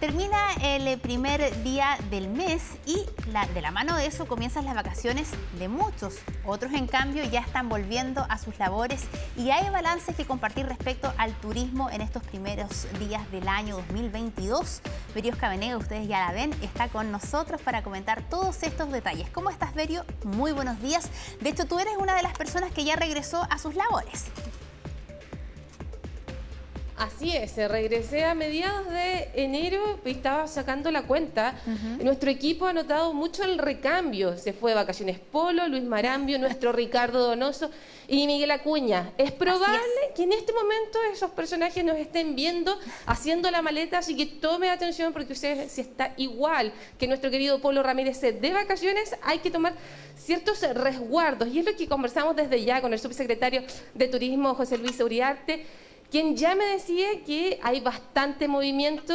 Termina el primer día del mes y de la mano de eso comienzan las vacaciones de muchos. Otros, en cambio, ya están volviendo a sus labores y hay balances que compartir respecto al turismo en estos primeros días del año 2022. Berio Cabenega, ustedes ya la ven, está con nosotros para comentar todos estos detalles. ¿Cómo estás, Berio? Muy buenos días. De hecho, tú eres una de las personas que ya regresó a sus labores. Así es, regresé a mediados de enero y estaba sacando la cuenta. Nuestro equipo ha notado mucho el recambio. Se fue de vacaciones Polo, Luis Marambio, nuestro Ricardo Donoso y Miguel Acuña. Es probable que en este momento esos personajes nos estén viendo haciendo la maleta, así que tome atención porque usted si está igual que nuestro querido Polo Ramírez de vacaciones, hay que tomar ciertos resguardos. Y es lo que conversamos desde ya con el subsecretario de Turismo, José Luis Uriarte quien ya me decía que hay bastante movimiento,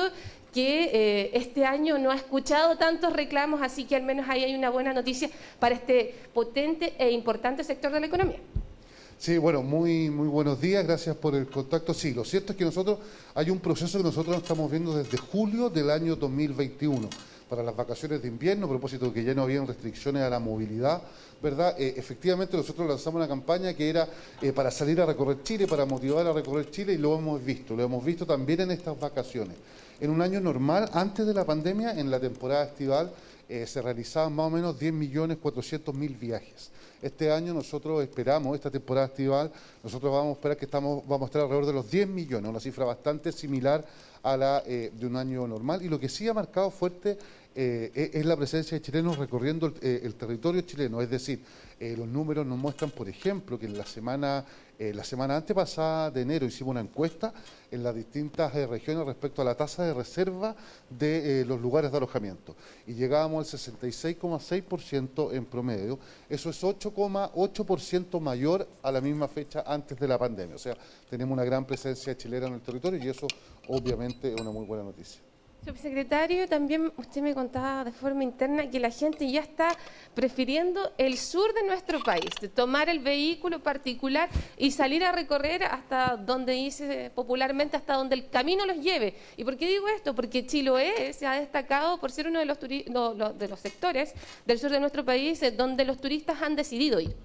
que eh, este año no ha escuchado tantos reclamos, así que al menos ahí hay una buena noticia para este potente e importante sector de la economía. Sí, bueno, muy, muy buenos días, gracias por el contacto. Sí, lo cierto es que nosotros, hay un proceso que nosotros estamos viendo desde julio del año 2021 para las vacaciones de invierno, a propósito de que ya no habían restricciones a la movilidad, ¿verdad? Eh, efectivamente nosotros lanzamos una campaña que era eh, para salir a recorrer Chile, para motivar a recorrer Chile y lo hemos visto, lo hemos visto también en estas vacaciones. En un año normal, antes de la pandemia, en la temporada estival, eh, se realizaban más o menos 10.400.000 viajes. Este año nosotros esperamos, esta temporada estival, nosotros vamos a esperar que estamos, vamos a estar alrededor de los 10 millones, una cifra bastante similar a la de un año normal. Y lo que sí ha marcado fuerte eh, e-, es la presencia de chilenos recorriendo el, eh, territorio chileno. Es decir, eh, los números nos muestran, por ejemplo, que en la semana, la semana antepasada de enero hicimos una encuesta en las distintas regiones respecto a la tasa de reserva de los lugares de alojamiento. Y llegábamos al 66,6% en promedio. Eso es 8,8% mayor a la misma fecha antes de la pandemia. O sea, tenemos una gran presencia chilena en el territorio y eso obviamente es una muy buena noticia. Subsecretario, también usted me contaba de forma interna que la gente ya está prefiriendo el sur de nuestro país, tomar el vehículo particular y salir a recorrer hasta donde dice popularmente, hasta donde el camino los lleve. ¿Y por qué digo esto? Porque Chiloé se ha destacado por ser uno de los, de los sectores del sur de nuestro país donde los turistas han decidido ir.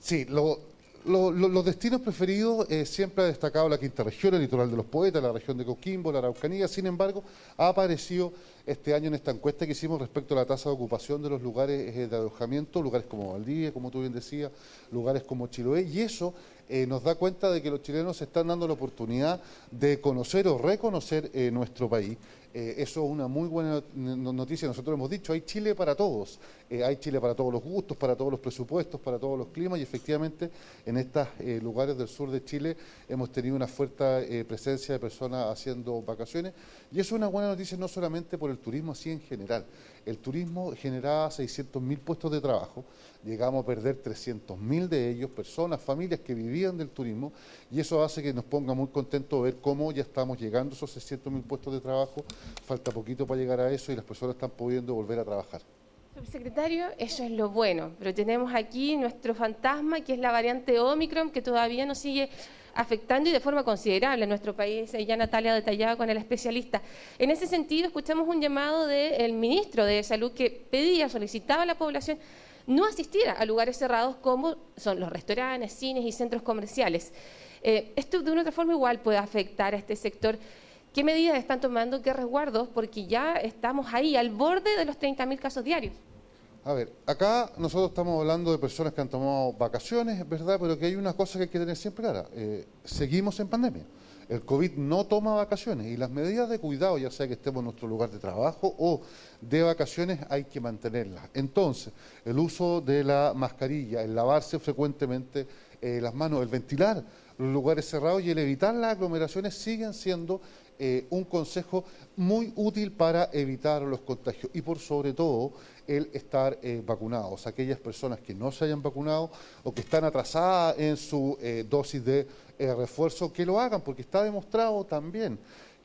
Sí, lo, los destinos preferidos eh, siempre ha destacado la quinta región, el litoral de los poetas, la región de Coquimbo, la Araucanía. Sin embargo, ha aparecido este año en esta encuesta que hicimos respecto a la tasa de ocupación de los lugares eh, de alojamiento, lugares como Valdivia, como tú bien decías, lugares como Chiloé, y eso eh, nos da cuenta de que los chilenos se están dando la oportunidad de conocer o reconocer nuestro país. Eso es una muy buena noticia. Nosotros hemos dicho, hay Chile para todos. hay Chile para todos los gustos, para todos los presupuestos, para todos los climas y efectivamente en estos lugares del sur de Chile hemos tenido una fuerte presencia de personas haciendo vacaciones y eso es una buena noticia no solamente por el turismo así en general. El turismo generaba 600.000 puestos de trabajo, llegamos a perder 300.000 de ellos, personas, familias que vivían del turismo, y eso hace que nos ponga muy contentos ver cómo ya estamos llegando a esos 600.000 puestos de trabajo, falta poquito para llegar a eso y las personas están pudiendo volver a trabajar. Subsecretario, eso es lo bueno, pero tenemos aquí nuestro fantasma, que es la variante Omicron, que todavía nos sigue afectando y de forma considerable en nuestro país. Ya Natalia detallaba con el especialista. En ese sentido, escuchamos un llamado del ministro de Salud que pedía, solicitaba a la población no asistir a lugares cerrados como son los restaurantes, cines y centros comerciales. Eh, esto de una otra forma igual puede afectar a este sector. ¿Qué medidas están tomando? ¿Qué resguardos? Porque ya estamos ahí, al borde de los 30.000 casos diarios. A ver, acá nosotros estamos hablando de personas que han tomado vacaciones, es verdad, pero que hay una cosa que hay que tener siempre clara. Eh, seguimos en pandemia. El COVID no toma vacaciones y las medidas de cuidado, ya sea que estemos en nuestro lugar de trabajo o de vacaciones, hay que mantenerlas. Entonces, el uso de la mascarilla, el lavarse frecuentemente eh, las manos, el ventilar los lugares cerrados y el evitar las aglomeraciones siguen siendo eh, un consejo muy útil para evitar los contagios y por sobre todo el estar eh, vacunados. Aquellas personas que no se hayan vacunado o que están atrasadas en su eh, dosis de refuerzo, que lo hagan porque está demostrado también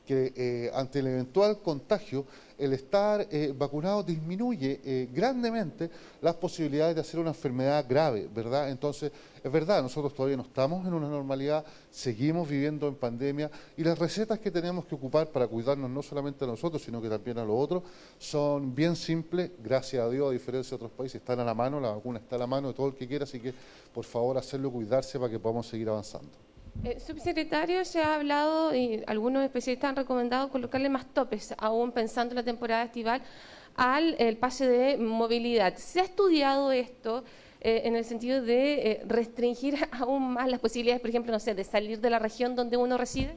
que eh, ante el eventual contagio, el estar eh, vacunado disminuye eh, grandemente las posibilidades de hacer una enfermedad grave, ¿verdad? Entonces, es verdad, nosotros todavía no estamos en una normalidad, seguimos viviendo en pandemia y las recetas que tenemos que ocupar para cuidarnos no solamente a nosotros, sino que también a los otros, son bien simples, gracias a Dios, a diferencia de otros países, están a la mano, la vacuna está a la mano de todo el que quiera, así que por favor hacerlo, cuidarse para que podamos seguir avanzando. Eh, subsecretario, se ha hablado y algunos especialistas han recomendado colocarle más topes, aún pensando en la temporada estival, al el pase de movilidad. ¿Se ha estudiado esto eh, en el sentido de eh, restringir aún más las posibilidades, por ejemplo, no sé, de salir de la región donde uno reside?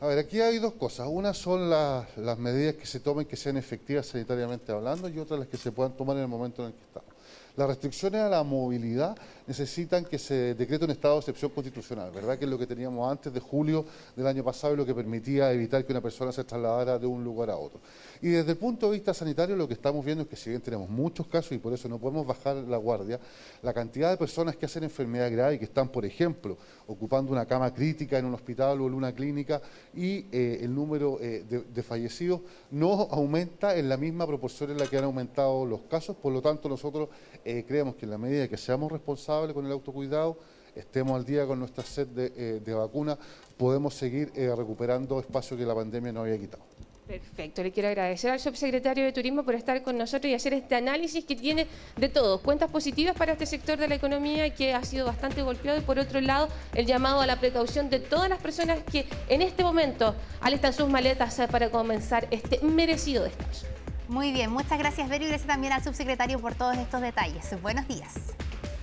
A ver, aquí hay dos cosas. Una son las medidas que se tomen que sean efectivas sanitariamente hablando y otras las que se puedan tomar en el momento en el que estamos. Las restricciones a la movilidad necesitan que se decrete un estado de excepción constitucional, ¿verdad? Que es lo que teníamos antes de julio del año pasado y lo que permitía evitar que una persona se trasladara de un lugar a otro. Y desde el punto de vista sanitario lo que estamos viendo es que si bien tenemos muchos casos y por eso no podemos bajar la guardia, la cantidad de personas que hacen enfermedad grave y que están, por ejemplo, ocupando una cama crítica en un hospital o en una clínica y eh, el número eh, de, fallecidos no aumenta en la misma proporción en la que han aumentado los casos, por lo tanto nosotros eh, creemos que en la medida que seamos responsables con el autocuidado, estemos al día con nuestra sed de, de vacuna, podemos seguir recuperando espacio que la pandemia nos había quitado. Perfecto, le quiero agradecer al subsecretario de Turismo por estar con nosotros y hacer este análisis que tiene de todo, cuentas positivas para este sector de la economía que ha sido bastante golpeado y por otro lado el llamado a la precaución de todas las personas que en este momento alistan sus maletas para comenzar este merecido descanso. Muy bien, muchas gracias Vero y gracias también al subsecretario por todos estos detalles. Buenos días.